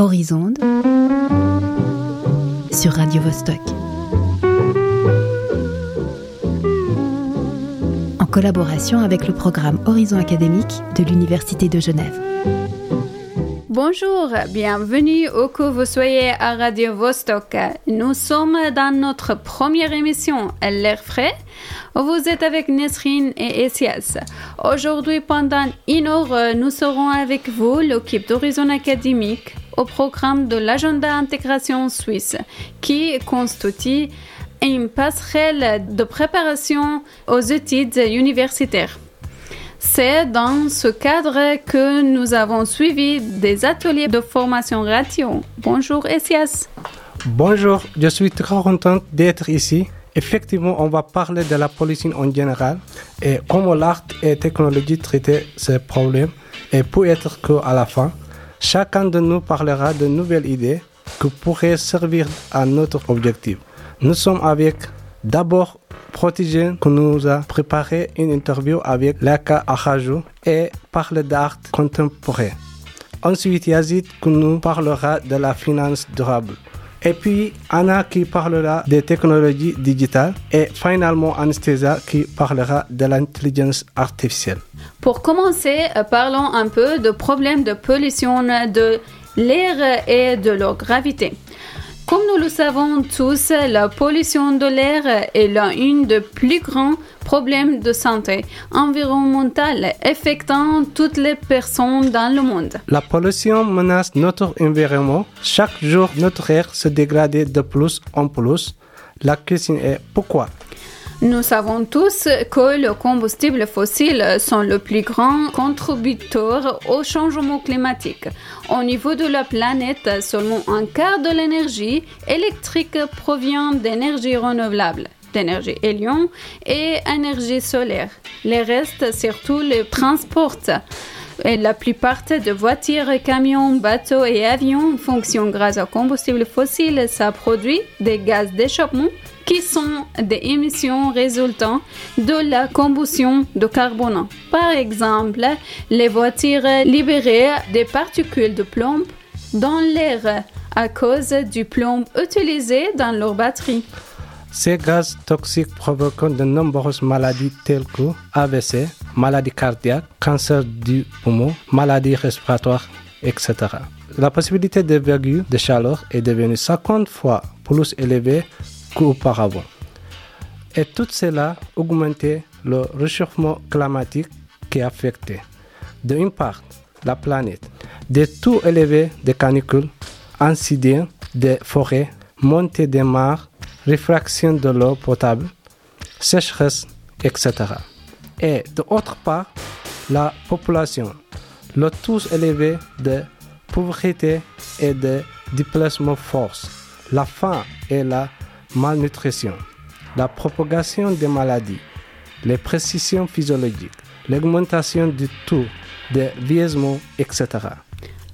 Horizon sur Radio Vostok. En collaboration avec le programme Horizon académique de l'Université de Genève. Bonjour, bienvenue où que vous soyez à Radio Vostok. Nous sommes dans notre première émission, L'air frais. Vous êtes avec Nesrine et Essias. Aujourd'hui, pendant une heure, nous serons avec vous, l'équipe d'Horizon Académique, au programme de l'agenda intégration suisse, qui constitue une passerelle de préparation aux études universitaires. C'est dans ce cadre que nous avons suivi des ateliers de formation radio. Bonjour Essias. Bonjour, je suis très contente d'être ici. Effectivement, on va parler de la politique en général et comment l'art et la technologie traitent ces problèmes et pour être qu'à la fin, chacun de nous parlera de nouvelles idées qui pourraient servir à notre objectif. Nous sommes avec d'abord Protégé qui nous a préparé une interview avec Laka Ahajou et parle d'art contemporain. Ensuite, Yazid qui nous parlera de la finance durable. Et puis Anna qui parlera des technologies digitales et finalement Anastasia qui parlera de l'intelligence artificielle. Pour commencer, euh, parlons un peu de problèmes de pollution de l'air et de leur gravité. Comme nous le savons tous, la pollution de l'air est l'un des plus grands problèmes de santé environnementale affectant toutes les personnes dans le monde. La pollution menace notre environnement. Chaque jour, notre air se dégrade de plus en plus. La question est pourquoi nous savons tous que les combustibles fossiles sont le plus grand contributeur au changement climatique. Au niveau de la planète, seulement un quart de l'énergie électrique provient d'énergie renouvelable d'énergie hélium et énergie solaire. Les restes, surtout les transports. La plupart des voitures, camions, bateaux et avions fonctionnent grâce au combustible fossile. Ça produit des gaz d'échappement qui sont des émissions résultant de la combustion de carbone. Par exemple, les voitures libéraient des particules de plomb dans l'air à cause du plomb utilisé dans leurs batteries. Ces gaz toxiques provoquent de nombreuses maladies telles que AVC, maladies cardiaques, cancer du poumon, maladies respiratoires, etc. La possibilité de vagues de chaleur est devenue 50 fois plus élevée qu'auparavant. Et tout cela augmentait le réchauffement climatique qui affectait, d'une part, la planète. Des taux élevés de canicules, incidents des forêts, montée des mares, réfraction de l'eau potable, sécheresse, etc. Et d'autre part, la population, le taux élevé de pauvreté et de déplacement force, la faim et la malnutrition, la propagation des maladies, les précisions physiologiques, l'augmentation du taux de vieillissement, etc.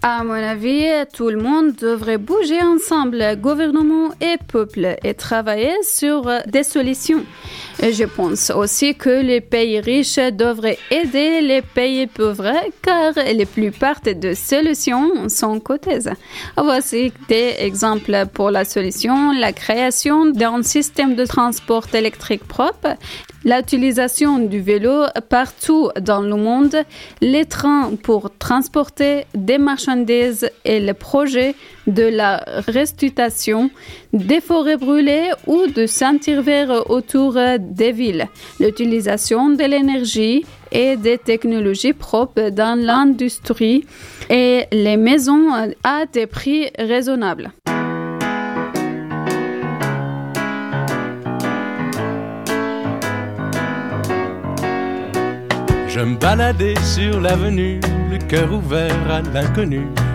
À mon avis, tout le monde devrait bouger ensemble, gouvernement et peuple, et travailler sur des solutions. Je pense aussi que les pays riches devraient aider les pays pauvres car la plupart des solutions sont cotées. Voici des exemples pour la solution, la création d'un système de transport électrique propre, l'utilisation du vélo partout dans le monde, les trains pour transporter des marchandises et le projet de la restitution des forêts brûlées ou de sentir vert autour des villes, l'utilisation de l'énergie et des technologies propres dans l'industrie et les maisons à des prix raisonnables. Je me baladais sur l'avenue, le cœur ouvert à l'inconnu.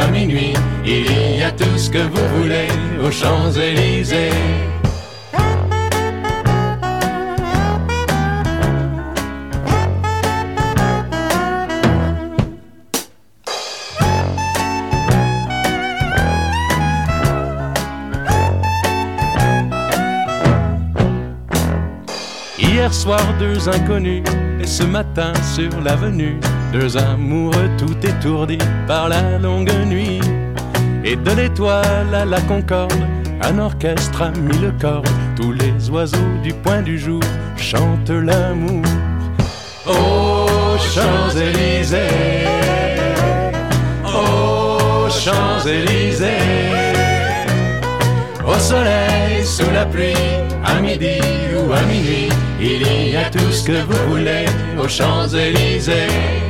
à minuit, il y a tout ce que vous voulez aux Champs-Élysées. Hier soir, deux inconnus, et ce matin sur l'avenue, deux amoureux tout étourdis par la longue nuit. Et de l'étoile à la concorde, un orchestre a mis le corps. Tous les oiseaux du point du jour chantent l'amour. Aux Champs-Élysées, aux Champs-Élysées, au soleil, sous la pluie, à midi ou à minuit, il y a tout ce que vous voulez aux Champs-Élysées.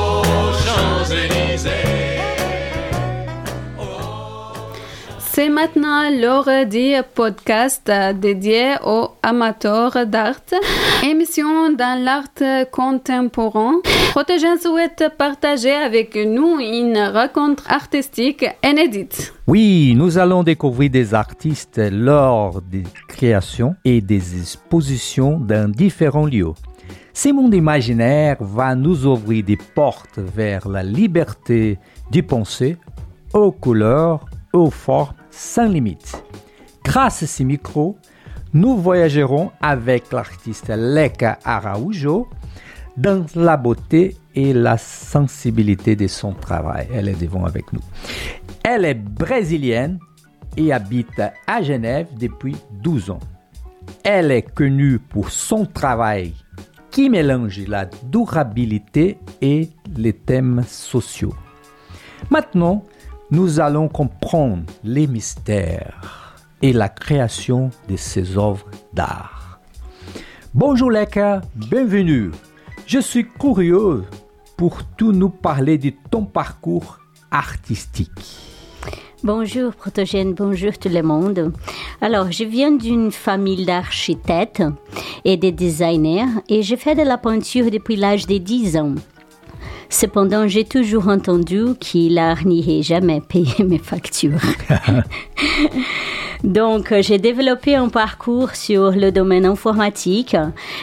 C'est maintenant l'heure du podcast dédié aux amateurs d'art. Émission dans l'art contemporain. Protégène souhaite partager avec nous une rencontre artistique inédite. Oui, nous allons découvrir des artistes lors des créations et des expositions dans différents lieux. Ce monde imaginaire va nous ouvrir des portes vers la liberté du penser, aux couleurs, formes sans limite. Grâce à ces micros, nous voyagerons avec l'artiste Leka Araujo dans la beauté et la sensibilité de son travail. Elle est devant avec nous. Elle est brésilienne et habite à Genève depuis 12 ans. Elle est connue pour son travail qui mélange la durabilité et les thèmes sociaux. Maintenant, nous allons comprendre les mystères et la création de ces œuvres d'art. Bonjour Leka, bienvenue. Je suis curieux pour tout nous parler de ton parcours artistique. Bonjour Protogène, bonjour tout le monde. Alors, je viens d'une famille d'architectes et de designers et j'ai fait de la peinture depuis l'âge de 10 ans. Cependant, j'ai toujours entendu qu'il l'art n'irait jamais payer mes factures. Donc, j'ai développé un parcours sur le domaine informatique.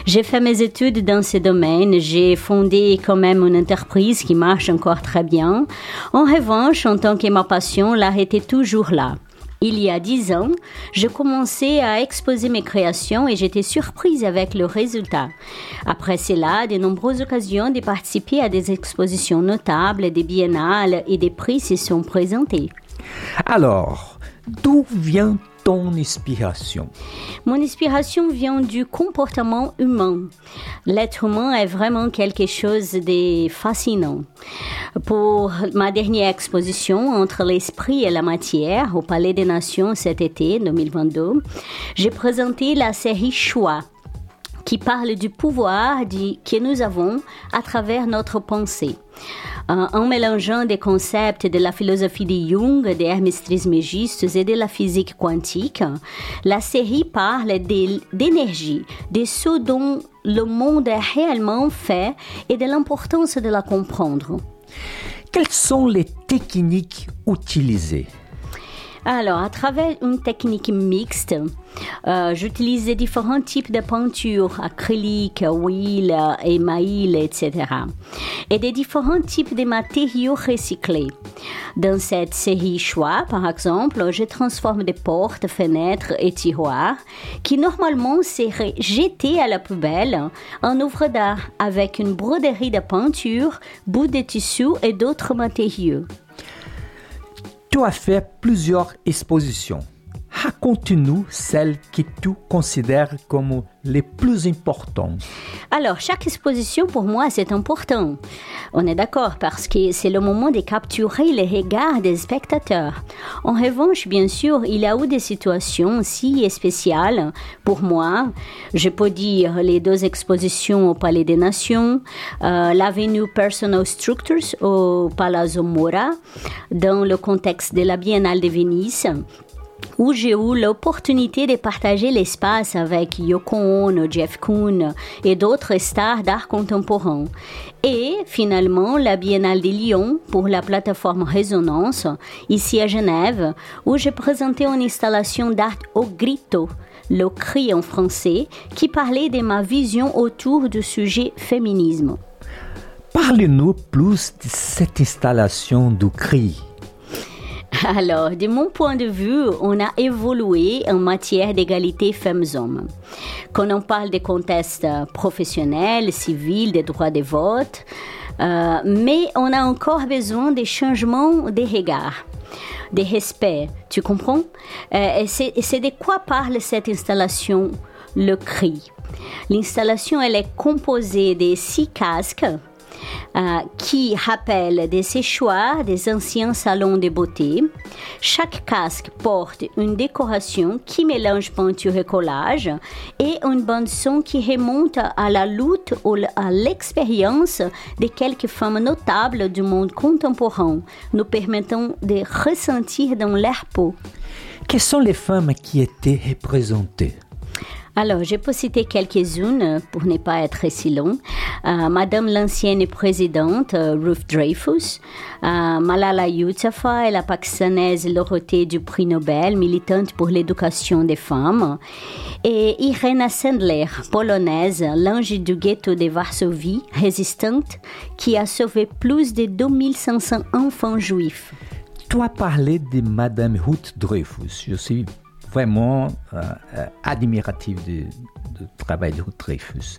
J'ai fait mes études dans ce domaine. J'ai fondé quand même une entreprise qui marche encore très bien. En revanche, en tant que ma passion, l'art était toujours là. Il y a dix ans, je commençais à exposer mes créations et j'étais surprise avec le résultat. Après cela, de nombreuses occasions de participer à des expositions notables, des biennales et des prix se sont présentés. Alors, d'où vient inspiration? Mon inspiration vient du comportement humain. L'être humain est vraiment quelque chose de fascinant. Pour ma dernière exposition entre l'esprit et la matière au Palais des Nations cet été 2022, j'ai présenté la série Choix qui parle du pouvoir que nous avons à travers notre pensée. En mélangeant des concepts de la philosophie de Jung, de Hermes Trismegistus et de la physique quantique, la série parle d'énergie, de ce dont le monde est réellement fait et de l'importance de la comprendre. Quelles sont les techniques utilisées? Alors, à travers une technique mixte, euh, j'utilise différents types de peintures, acrylique, huile, émail, etc. Et des différents types de matériaux recyclés. Dans cette série choix, par exemple, je transforme des portes, fenêtres et tiroirs qui normalement seraient jetés à la poubelle en œuvre d'art avec une broderie de peinture, bout de tissu et d'autres matériaux. Tu as fait plusieurs expositions. Raconte-nous celles que tu considères comme les plus importantes. Alors, chaque exposition pour moi, c'est important. On est d'accord parce que c'est le moment de capturer les regards des spectateurs. En revanche, bien sûr, il y a eu des situations si spéciales pour moi. Je peux dire les deux expositions au Palais des Nations, euh, l'avenue Personal Structures au Palazzo Mora, dans le contexte de la Biennale de Venise où j'ai eu l'opportunité de partager l'espace avec Yoko Ono, Jeff Koons et d'autres stars d'art contemporain. Et finalement, la Biennale de Lyon pour la plateforme Résonance, ici à Genève, où j'ai présenté une installation d'art au grito, le cri en français, qui parlait de ma vision autour du sujet féminisme. Parlez-nous plus de cette installation du cri. Alors, de mon point de vue, on a évolué en matière d'égalité femmes-hommes. Quand on parle des contextes professionnels, civils, des droits de vote, euh, mais on a encore besoin des changements des regards, des respects, tu comprends? Euh, Et c'est de quoi parle cette installation, le cri? L'installation, elle est composée de six casques euh, qui rappelle des séchoirs des anciens salons de beauté. Chaque casque porte une décoration qui mélange peinture et collage et une bande son qui remonte à la lutte ou à l'expérience de quelques femmes notables du monde contemporain, nous permettant de ressentir dans leur peau. Quelles sont les femmes qui étaient représentées? Alors, je peux citer quelques-unes pour ne pas être si long. Euh, Madame l'ancienne présidente euh, Ruth Dreyfus, euh, Malala Yousafzai, la pakistanaise lauréate du prix Nobel, militante pour l'éducation des femmes, et Irena Sandler, polonaise, l'ange du ghetto de Varsovie, résistante, qui a sauvé plus de 2500 enfants juifs. Tu as parlé de Madame Ruth Dreyfus. Je suis vraiment euh, euh, admiratif du, travail de Dreyfus.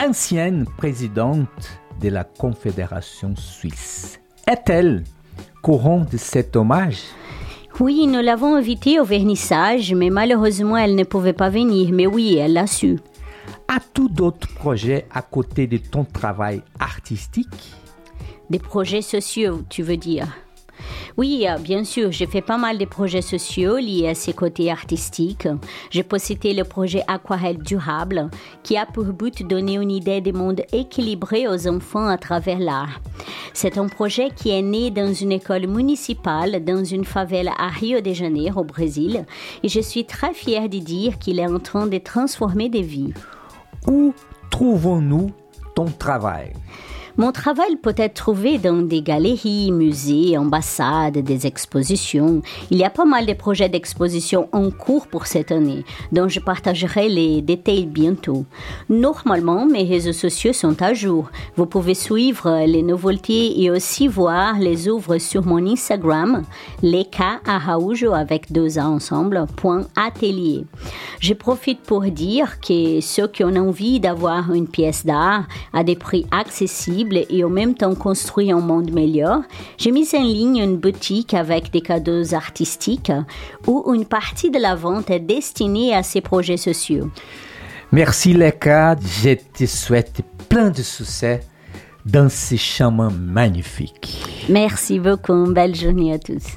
Ancienne présidente de la Confédération suisse. Est-elle courant de cet hommage? Oui, nous l'avons invitée au vernissage, mais malheureusement, elle ne pouvait pas venir. Mais oui, elle l'a su. As-tu d'autres projets à côté de ton travail artistique? Des projets sociaux, tu veux dire? Oui, euh, bien sûr, j'ai fait pas mal de projets sociaux liés à ces côtés artistiques. J'ai possédé le projet Aquarelle durable, qui a pour but de donner une idée du monde équilibré aux enfants à travers l'art. C'est un projet qui est né dans une école municipale dans une favela à Rio de Janeiro, au Brésil, et je suis très fière de dire qu'il est en train de transformer des vies. Où trouvons-nous ton travail? Mon travail peut être trouvé dans des galeries, musées, ambassades, des expositions. Il y a pas mal de projets d'exposition en cours pour cette année, dont je partagerai les détails bientôt. Normalement, mes réseaux sociaux sont à jour. Vous pouvez suivre les nouveautés et aussi voir les œuvres sur mon Instagram, leka araujo avec deux A ensemble, atelier. Je profite pour dire que ceux qui ont envie d'avoir une pièce d'art à des prix accessibles et en même temps construire un monde meilleur, j'ai mis en ligne une boutique avec des cadeaux artistiques où une partie de la vente est destinée à ces projets sociaux. Merci Leka, je te souhaite plein de succès dans ces chemins magnifiques. Merci beaucoup, belle journée à tous.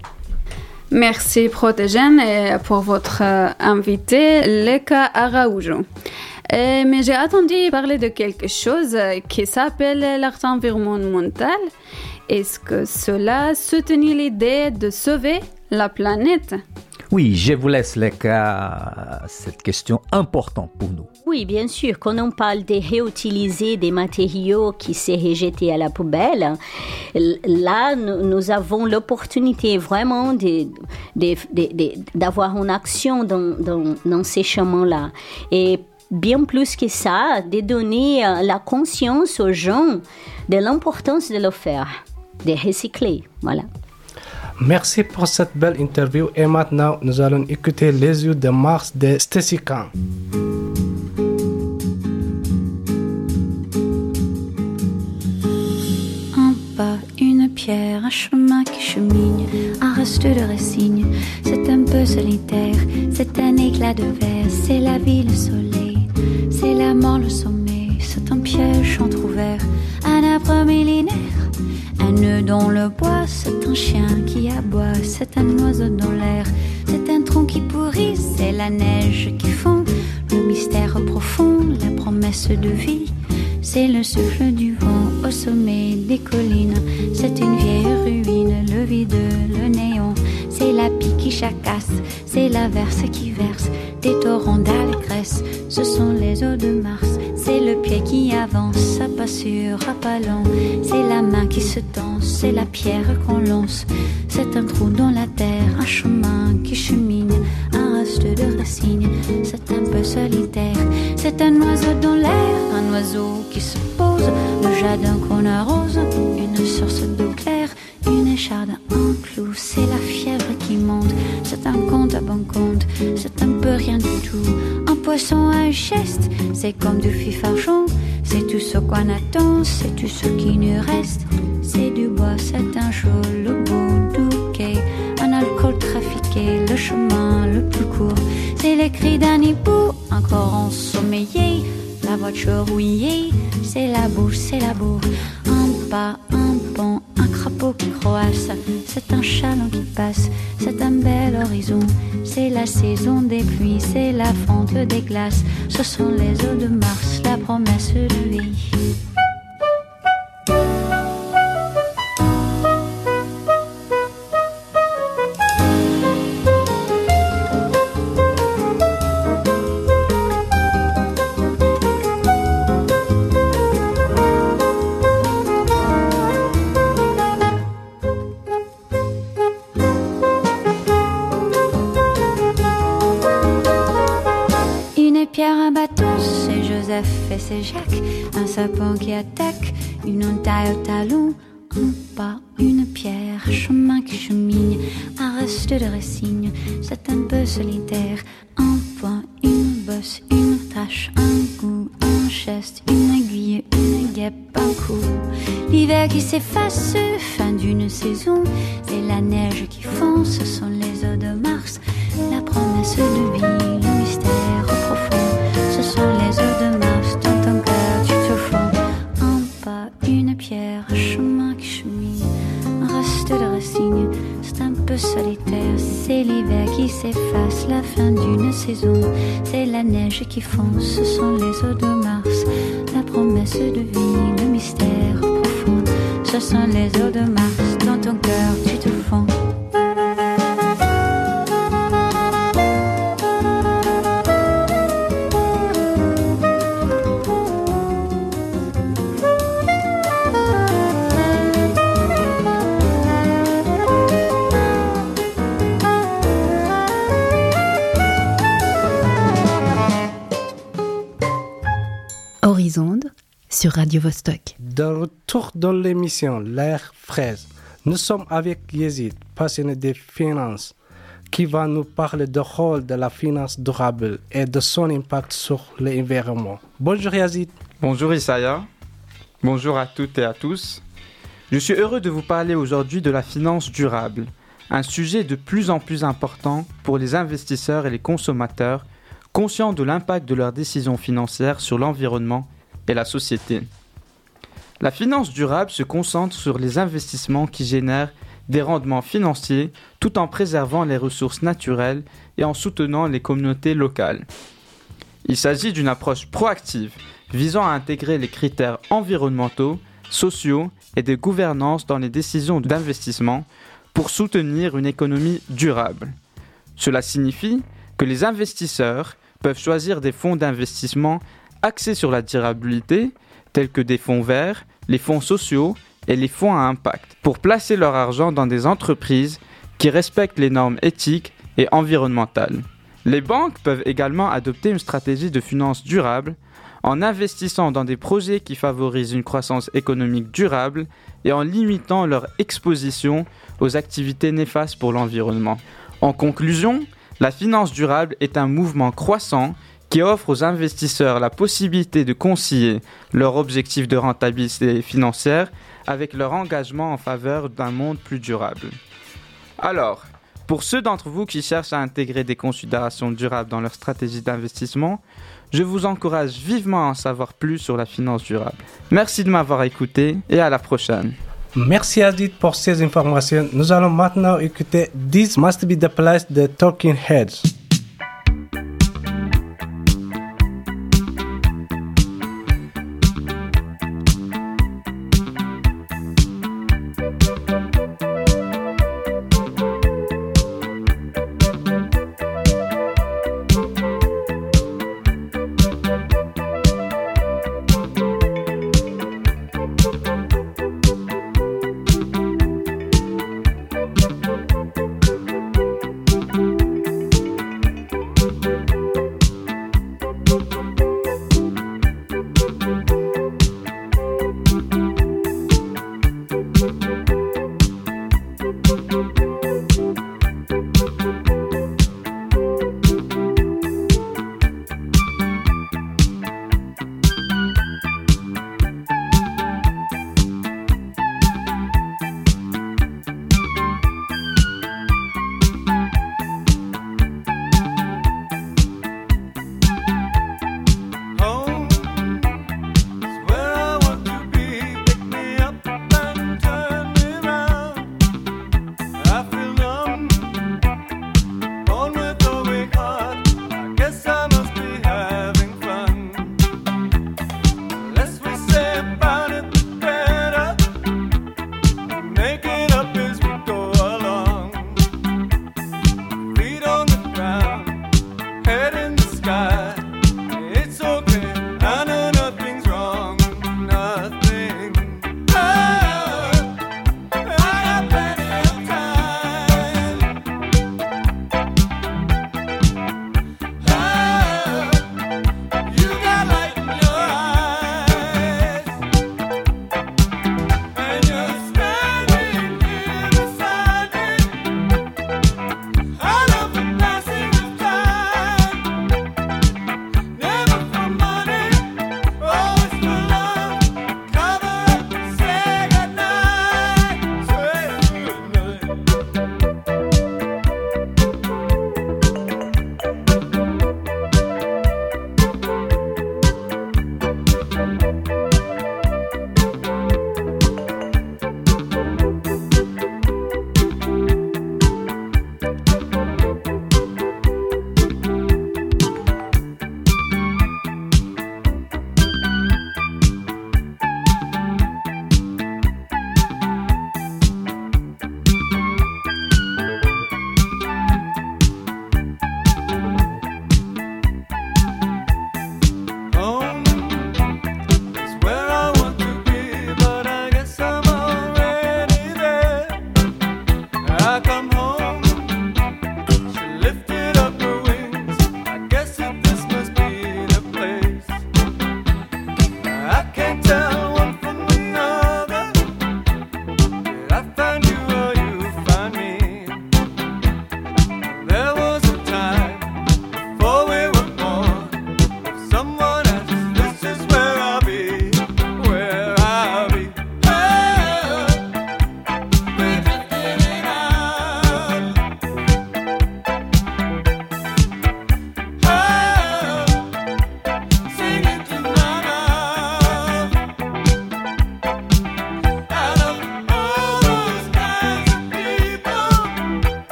Merci Protégène pour votre euh, invité, Leka Araujo. Euh, mais j'ai attendu parler de quelque chose qui s'appelle l'art environnemental. Est-ce que cela soutenait l'idée de sauver la planète? Oui, je vous laisse les cas cette question importante pour nous. Oui, bien sûr. Quand on parle de réutiliser des matériaux qui sont rejetés à la poubelle, là, nous, avons l'opportunité vraiment d'avoir une action dans, dans, dans ces chemins-là. Et bien plus que ça, de donner euh, la conscience aux gens de l'importance de le faire, de recycler. Voilà. Merci pour cette belle interview et maintenant nous allons écouter les yeux de Mars de Stacy Kahn. Un pas, une pierre, un chemin qui chemine, un reste de racines, c'est un peu solitaire, c'est un éclat de verre, c'est la vie, le soleil, c'est la mort, le sommet, c'est un piège entrouvert, un arbre millénaire un nœud dans le bois, c'est un chien qui aboie, c'est un oiseau dans l'air, c'est un tronc qui pourrit, c'est la neige qui fond, le mystère profond, la promesse de vie. C'est le souffle du vent au sommet des collines, c'est une vieille ruine, le vide, le néant, c'est la pie qui chacasse, c'est la verse qui verse, des torrents d'allégresse, ce sont les eaux de Mars, c'est le pied qui avance, à pas sûr, à pas long, c'est la main qui se tend, c'est la pierre qu'on lance, c'est un trou dans la terre, un chemin qui chemine, un reste de racines, c'est un peu solitaire, c'est un oiseau dans l'air, un oiseau qui se pose, le jardin qu'on arrose, une source d'eau claire, un clou, c'est la fièvre qui monte, c'est un compte à bon compte, c'est un peu rien du tout, un poisson, un geste, c'est comme du fifarchon, c'est tout ce qu'on attend, c'est tout ce qui nous reste, c'est du bois, c'est un jour, le beau un alcool trafiqué, le chemin le plus court, c'est les cris d'un hibou, encore ensommeillé, la voiture rouillée, c'est la bouche, c'est la boue, un pas, un c'est un chaland qui passe, c'est un bel horizon, c'est la saison des pluies, c'est la fonte des glaces, ce sont les eaux de Mars, la promesse de vie. S'efface, fin d'une saison, c'est la neige qui fond, ce sont les eaux de Mars, la promesse de vie, le mystère profond, ce sont les eaux de Mars. solitaire, c'est l'hiver qui s'efface, la fin d'une saison, c'est la neige qui fond, ce sont les eaux de Mars, la promesse de vie, ce sont les eaux de Mars, dans ton cœur sur Radio Vostok. De retour dans l'émission L'air fraise, nous sommes avec Yezid, passionné des finances, qui va nous parler du rôle de la finance durable et de son impact sur l'environnement. Bonjour Yazid. Bonjour Isaya. Bonjour à toutes et à tous. Je suis heureux de vous parler aujourd'hui de la finance durable, un sujet de plus en plus important pour les investisseurs et les consommateurs conscients de l'impact de leurs décisions financières sur l'environnement et la société. La finance durable se concentre sur les investissements qui génèrent des rendements financiers tout en préservant les ressources naturelles et en soutenant les communautés locales. Il s'agit d'une approche proactive visant à intégrer les critères environnementaux, sociaux et de gouvernance dans les décisions d'investissement pour soutenir une économie durable. Cela signifie que les investisseurs peuvent choisir des fonds d'investissement axés sur la durabilité, tels que des fonds verts, les fonds sociaux et les fonds à impact, pour placer leur argent dans des entreprises qui respectent les normes éthiques et environnementales. Les banques peuvent également adopter une stratégie de finances durable en investissant dans des projets qui favorisent une croissance économique durable et en limitant leur exposition aux activités néfastes pour l'environnement. En conclusion, la finance durable est un mouvement croissant qui offre aux investisseurs la possibilité de concilier leur objectif de rentabilité financière avec leur engagement en faveur d'un monde plus durable. Alors, pour ceux d'entre vous qui cherchent à intégrer des considérations durables dans leur stratégie d'investissement, je vous encourage vivement à en savoir plus sur la finance durable. Merci de m'avoir écouté et à la prochaine. Merci Adit pour ces informations. Nous allons maintenant écouter This Must Be the Place de Talking Heads.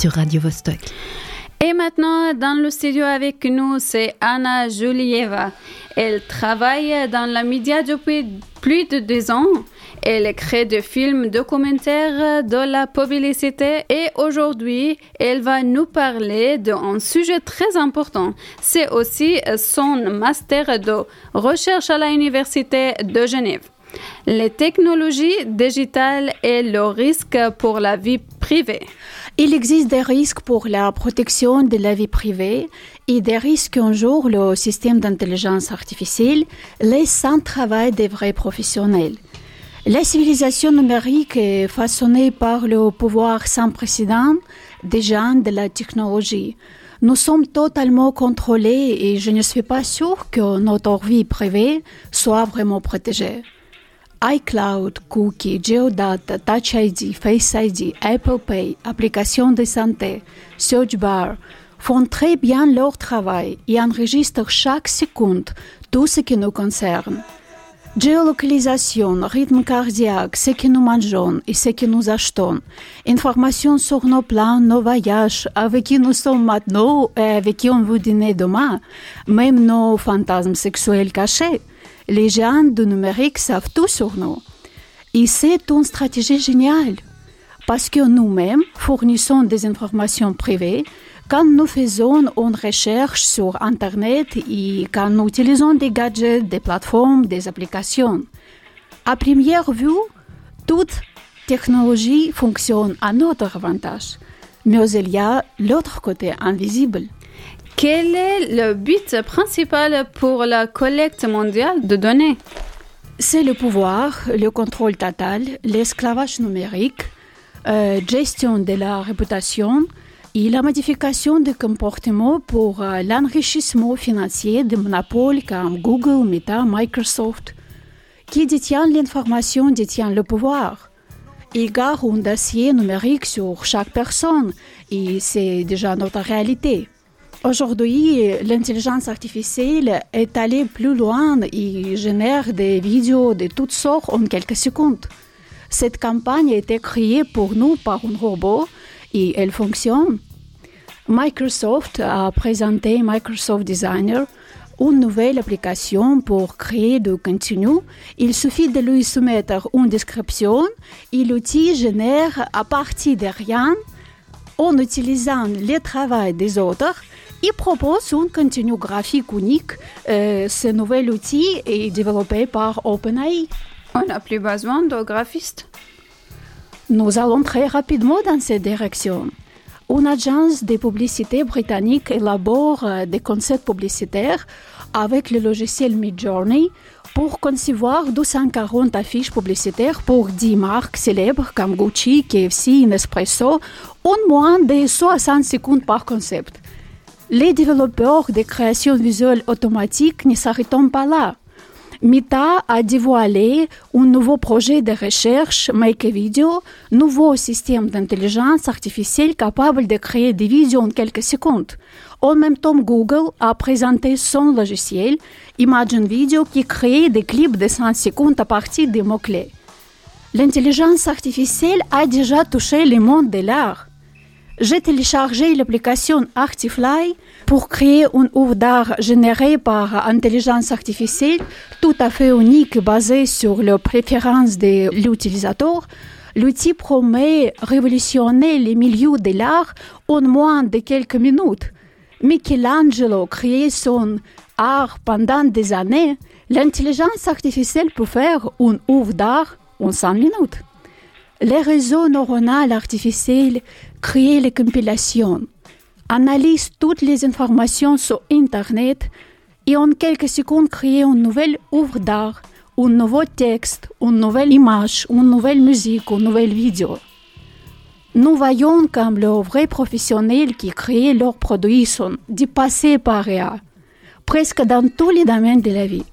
Sur Radio Vostok. Et maintenant, dans le studio avec nous, c'est Anna Julieva. Elle travaille dans la média depuis plus de deux ans. Elle crée des films documentaires de la publicité et aujourd'hui, elle va nous parler d'un sujet très important. C'est aussi son master de recherche à l'Université de Genève. Les technologies digitales et le risque pour la vie privée. Il existe des risques pour la protection de la vie privée et des risques qu'un jour le système d'intelligence artificielle laisse sans travail des vrais professionnels. La civilisation numérique est façonnée par le pouvoir sans précédent des gens de la technologie. Nous sommes totalement contrôlés et je ne suis pas sûre que notre vie privée soit vraiment protégée iCloud, Cookie, Geodata, Touch ID, Face ID, Apple Pay, applications de santé, Search Bar font très bien leur travail et enregistrent chaque seconde tout ce qui nous concerne. Géolocalisation, rythme cardiaque, ce que nous mangeons et ce que nous achetons, informations sur nos plans, nos voyages, avec qui nous sommes maintenant et avec qui on veut dîner demain, même nos fantasmes sexuels cachés. Les gens du numérique savent tout sur nous. Et c'est une stratégie géniale, parce que nous-mêmes fournissons des informations privées quand nous faisons une recherche sur Internet et quand nous utilisons des gadgets, des plateformes, des applications. À première vue, toute technologie fonctionne à notre avantage, mais il y a l'autre côté invisible. Quel est le but principal pour la collecte mondiale de données? C'est le pouvoir, le contrôle total, l'esclavage numérique, euh, gestion de la réputation et la modification des comportements pour euh, l'enrichissement financier de monopoles comme Google, Meta, Microsoft. Qui détient l'information détient le pouvoir. Il garde un dossier numérique sur chaque personne et c'est déjà notre réalité. Aujourd'hui, l'intelligence artificielle est allée plus loin et génère des vidéos de toutes sortes en quelques secondes. Cette campagne a été créée pour nous par un robot et elle fonctionne. Microsoft a présenté Microsoft Designer, une nouvelle application pour créer du contenu. Il suffit de lui soumettre une description et l'outil génère à partir de rien, en utilisant le travail des autres, il propose un contenu graphique unique. Euh, ce nouvel outil est développé par OpenAI. On n'a plus besoin de graphistes. Nous allons très rapidement dans cette direction. Une agence de publicité britannique élabore euh, des concepts publicitaires avec le logiciel Midjourney pour concevoir 240 affiches publicitaires pour 10 marques célèbres comme Gucci, KFC, Nespresso, en moins de 60 secondes par concept. Les développeurs de création visuelle automatique ne s'arrêtent pas là. Meta a dévoilé un nouveau projet de recherche Make a Video, nouveau système d'intelligence artificielle capable de créer des vidéos en quelques secondes. En même temps, Google a présenté son logiciel Imagine Video qui crée des clips de 100 secondes à partir des mots-clés. L'intelligence artificielle a déjà touché le monde de l'art j'ai téléchargé l'application Artifly pour créer une œuvre d'art générée par intelligence artificielle tout à fait unique basée sur les préférences de l'utilisateur. L'outil promet révolutionner les milieux de l'art en moins de quelques minutes. Michelangelo créait son art pendant des années. L'intelligence artificielle peut faire une œuvre d'art en 5 minutes. Les réseaux neuronaux artificiels créent les compilations, analysent toutes les informations sur Internet et en quelques secondes créent une nouvelle œuvre d'art, un nouveau texte, une nouvelle image, une nouvelle musique, une nouvelle vidéo. Nous voyons comme les vrais professionnels qui créent leurs produits sont dépassés par IA, presque dans tous les domaines de la vie.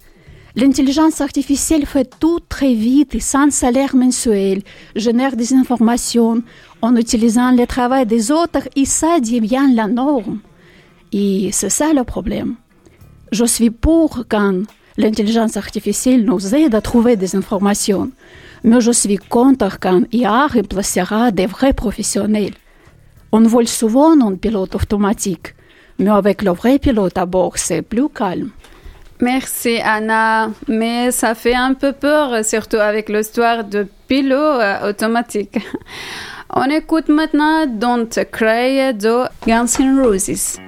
L'intelligence artificielle fait tout très vite et sans salaire mensuel, génère des informations en utilisant le travail des autres et ça devient la norme. Et c'est ça le problème. Je suis pour quand l'intelligence artificielle nous aide à trouver des informations, mais je suis contre quand IA remplacera des vrais professionnels. On vole souvent en pilote automatique, mais avec le vrai pilote à bord, c'est plus calme. Merci Anna, mais ça fait un peu peur, surtout avec l'histoire de pilote euh, automatique. On écoute maintenant Don't Cry de Guns N' Roses.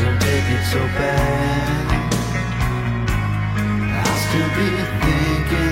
don't take it so bad. I'll still be thinking.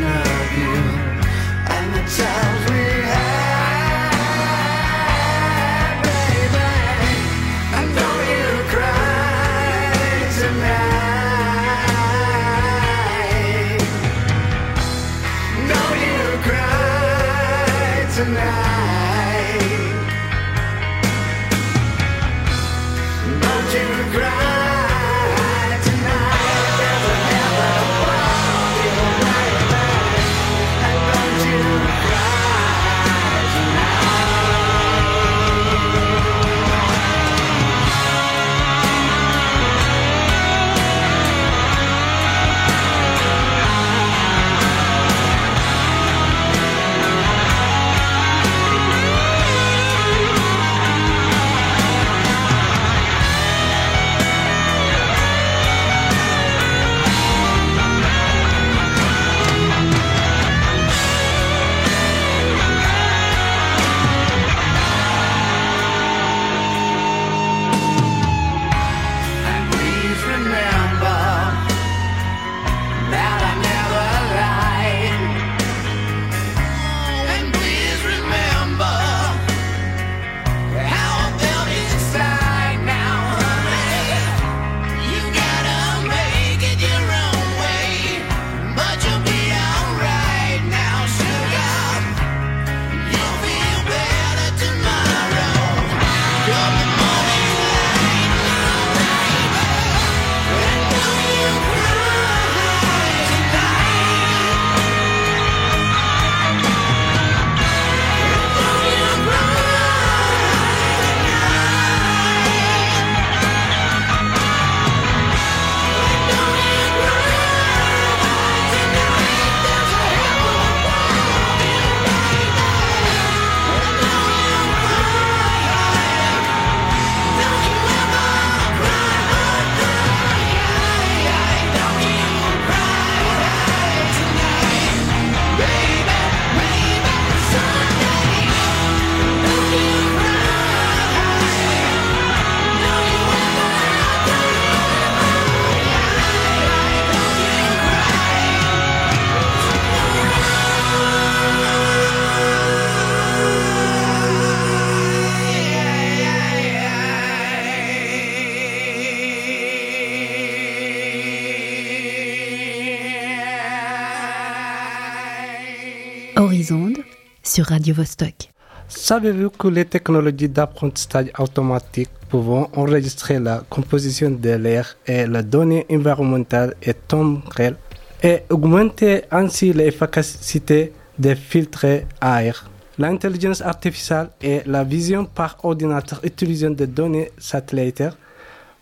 Radio Vostok. Savez-vous que les technologies d'apprentissage automatique pouvant enregistrer la composition de l'air et les données environnementales et temporelles et augmenter ainsi l'efficacité des filtres air? L'intelligence artificielle et la vision par ordinateur utilisant des données satellitaires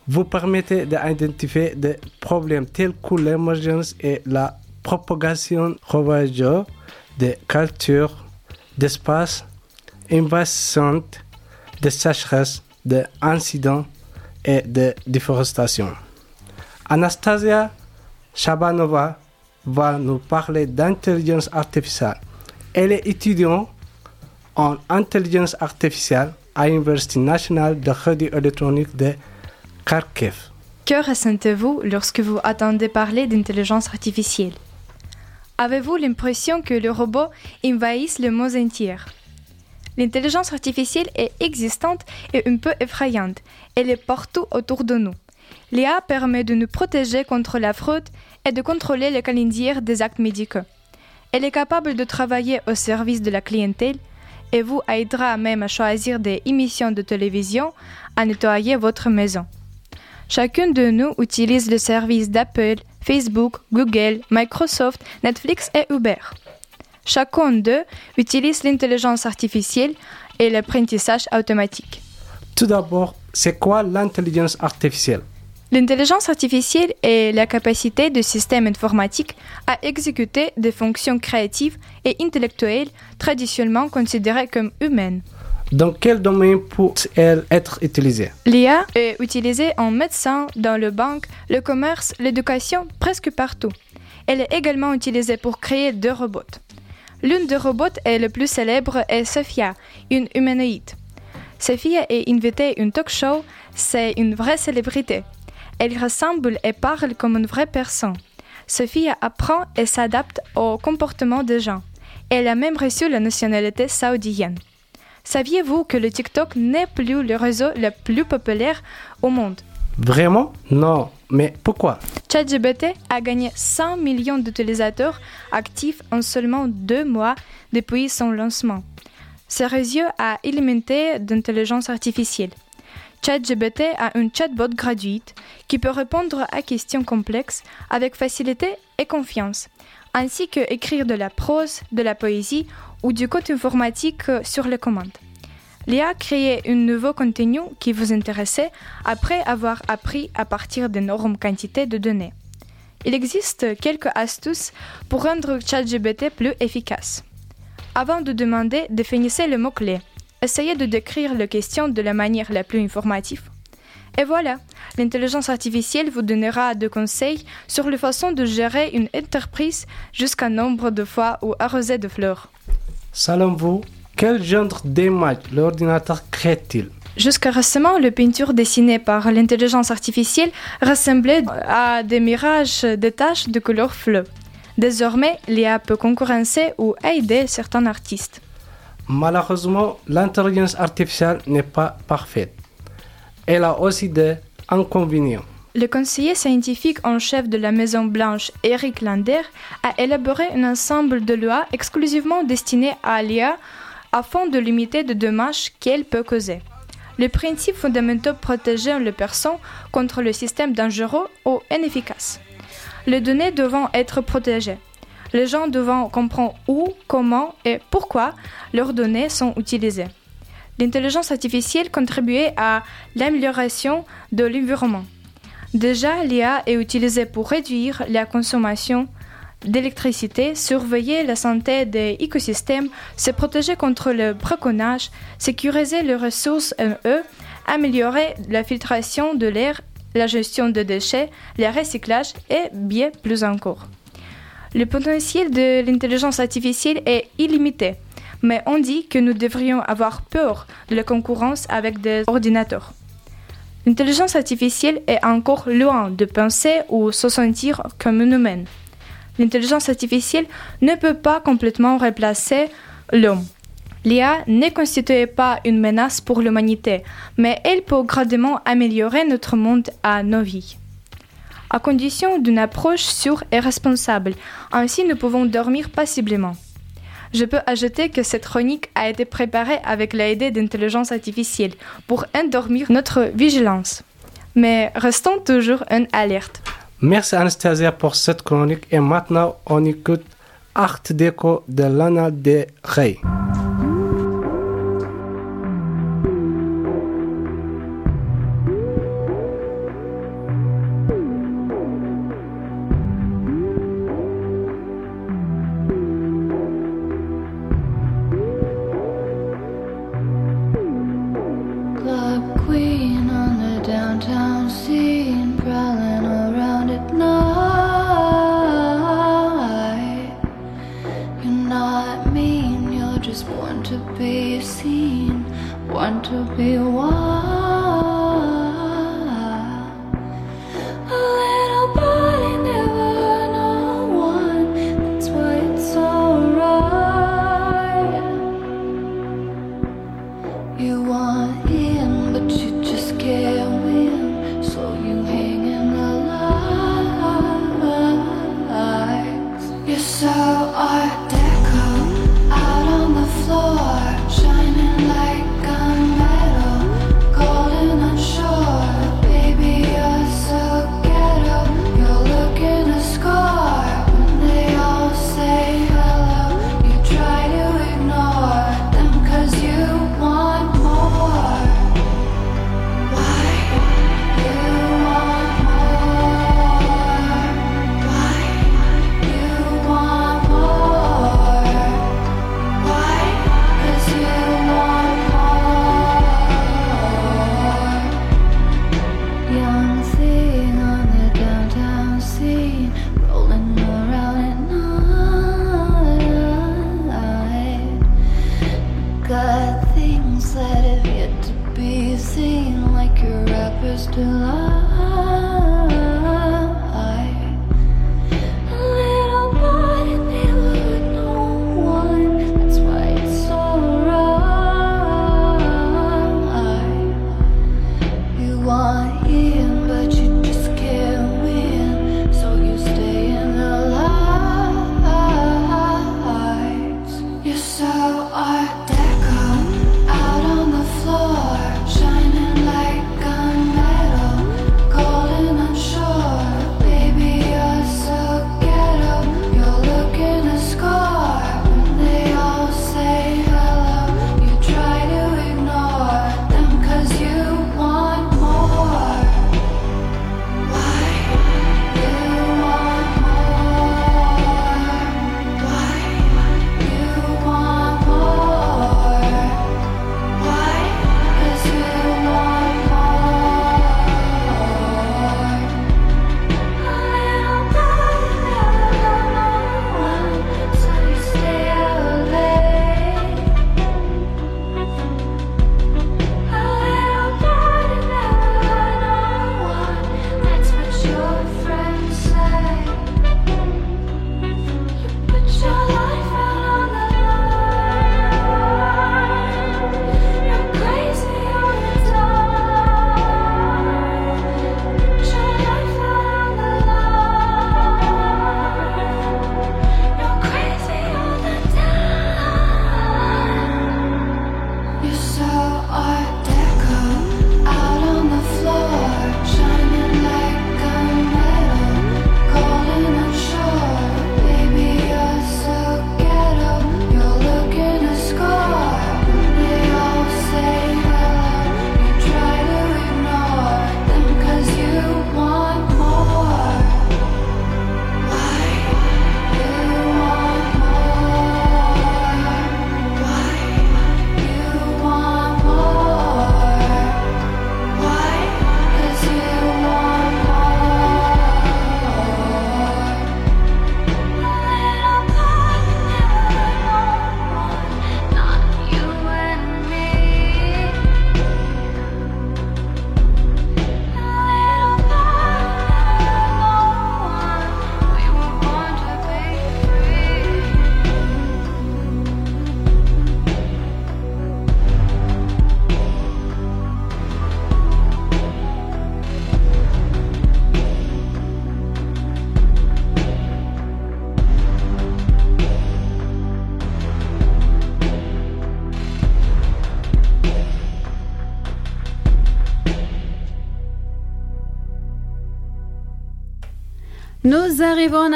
vous permettent d'identifier des problèmes tels que l'émergence et la propagation ravageur de cultures, d'espaces invasantes, de sécheresse, d'incidents et de déforestation. Anastasia Shabanova va nous parler d'intelligence artificielle. Elle est étudiante en intelligence artificielle à l'Université nationale de radio électronique de Kharkiv. Que ressentez-vous lorsque vous attendez parler d'intelligence artificielle? Avez-vous l'impression que le robot envahisse le monde entier? L'intelligence artificielle est existante et un peu effrayante. Elle est partout autour de nous. L'IA permet de nous protéger contre la fraude et de contrôler le calendrier des actes médicaux. Elle est capable de travailler au service de la clientèle et vous aidera même à choisir des émissions de télévision, à nettoyer votre maison. Chacun de nous utilise le service d'Apple, Facebook, Google, Microsoft, Netflix et Uber. Chacun d'eux utilise l'intelligence artificielle et l'apprentissage automatique. Tout d'abord, c'est quoi l'intelligence artificielle? L'intelligence artificielle est la capacité du système informatique à exécuter des fonctions créatives et intellectuelles traditionnellement considérées comme humaines. Dans quel domaine peut-elle être utilisée? L'IA est utilisée en médecine, dans le banque, le commerce, l'éducation, presque partout. Elle est également utilisée pour créer deux robots. L'une des robots est le plus célèbre est Sophia, une humanoïde. Sophia est invitée à une talk show, c'est une vraie célébrité. Elle ressemble et parle comme une vraie personne. Sophie apprend et s'adapte au comportement des gens. Elle a même reçu la nationalité saoudienne. Saviez-vous que le TikTok n'est plus le réseau le plus populaire au monde? Vraiment? Non. Mais pourquoi? ChatGPT a gagné 100 millions d'utilisateurs actifs en seulement deux mois depuis son lancement. Ce réseau a alimenté d'intelligence artificielle. ChatGPT a une chatbot gratuite qui peut répondre à questions complexes avec facilité et confiance, ainsi que écrire de la prose, de la poésie ou du code informatique sur les commandes. L'IA crée un nouveau contenu qui vous intéresse après avoir appris à partir d'énormes quantités de données. Il existe quelques astuces pour rendre ChatGPT plus efficace. Avant de demander, définissez le mot-clé. Essayez de décrire la question de la manière la plus informative. Et voilà, l'intelligence artificielle vous donnera des conseils sur la façon de gérer une entreprise jusqu'à nombre de fois ou arroser de fleurs. Selon vous, quel genre d'image l'ordinateur crée-t-il? Jusqu'à récemment, les peintures dessinées par l'intelligence artificielle ressemblaient à des mirages de taches de couleur fleu. Désormais, l'IA peut concurrencer ou aider certains artistes. Malheureusement, l'intelligence artificielle n'est pas parfaite. Elle a aussi des inconvénients. Le conseiller scientifique en chef de la Maison Blanche, Eric Lander, a élaboré un ensemble de lois exclusivement destinées à l'IA afin de limiter les dommages qu'elle peut causer. Les principes fondamentaux protégeant les personnes contre le système dangereux ou inefficace. Les données devant être protégées les gens devant comprendre où, comment et pourquoi leurs données sont utilisées. L'intelligence artificielle contribuait à l'amélioration de l'environnement. Déjà, l'IA est utilisée pour réduire la consommation d'électricité, surveiller la santé des écosystèmes, se protéger contre le braconnage, sécuriser les ressources en eux, améliorer la filtration de l'air, la gestion des déchets, le recyclage et bien plus encore. Le potentiel de l'intelligence artificielle est illimité, mais on dit que nous devrions avoir peur de la concurrence avec des ordinateurs. L'intelligence artificielle est encore loin de penser ou se sentir comme un humain. L'intelligence artificielle ne peut pas complètement remplacer l'homme. L'IA ne constitue pas une menace pour l'humanité, mais elle peut graduellement améliorer notre monde à nos vies à condition d'une approche sûre et responsable. Ainsi, nous pouvons dormir passiblement. Je peux ajouter que cette chronique a été préparée avec l'aide d'intelligence artificielle pour endormir notre vigilance. Mais restons toujours en alerte. Merci Anastasia pour cette chronique et maintenant on écoute Art déco de Lana de Rey.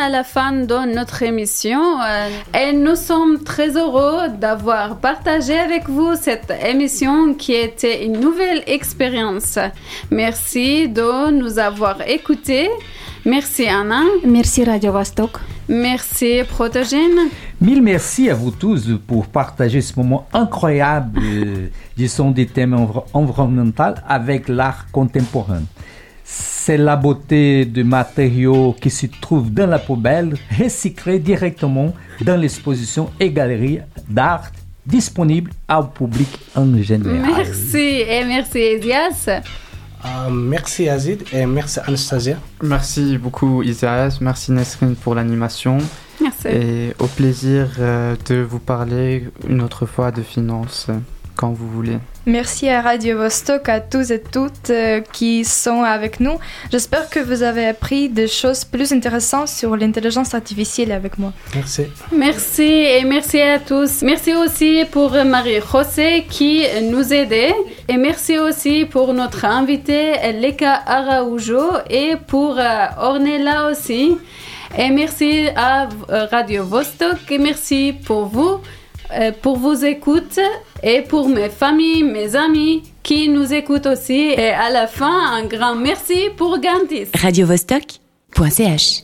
À la fin de notre émission euh, et nous sommes très heureux d'avoir partagé avec vous cette émission qui était une nouvelle expérience. Merci de nous avoir écoutés. Merci Anna. Merci Radio Vostok. Merci Protogène. Mille merci à vous tous pour partager ce moment incroyable, euh, disons, des thèmes env- environnementaux avec l'art contemporain. C'est la beauté de matériaux qui se trouvent dans la poubelle, recyclés directement dans l'exposition et galeries d'art disponibles au public en général. Merci et merci Esias. Euh, merci Azid et merci Anastasia. Merci beaucoup Isaïas, merci Nesrine pour l'animation Merci. et au plaisir euh, de vous parler une autre fois de finances quand vous voulez. Merci à Radio Vostok, à tous et toutes euh, qui sont avec nous. J'espère que vous avez appris des choses plus intéressantes sur l'intelligence artificielle avec moi. Merci. Merci et merci à tous. Merci aussi pour Marie-José qui nous aidait. Et merci aussi pour notre invité Leka Araujo et pour euh, Ornella aussi. Et merci à euh, Radio Vostok et merci pour vous, pour vos écoutes et pour mes familles, mes amis qui nous écoutent aussi. Et à la fin, un grand merci pour Gantis. radiovostok.ch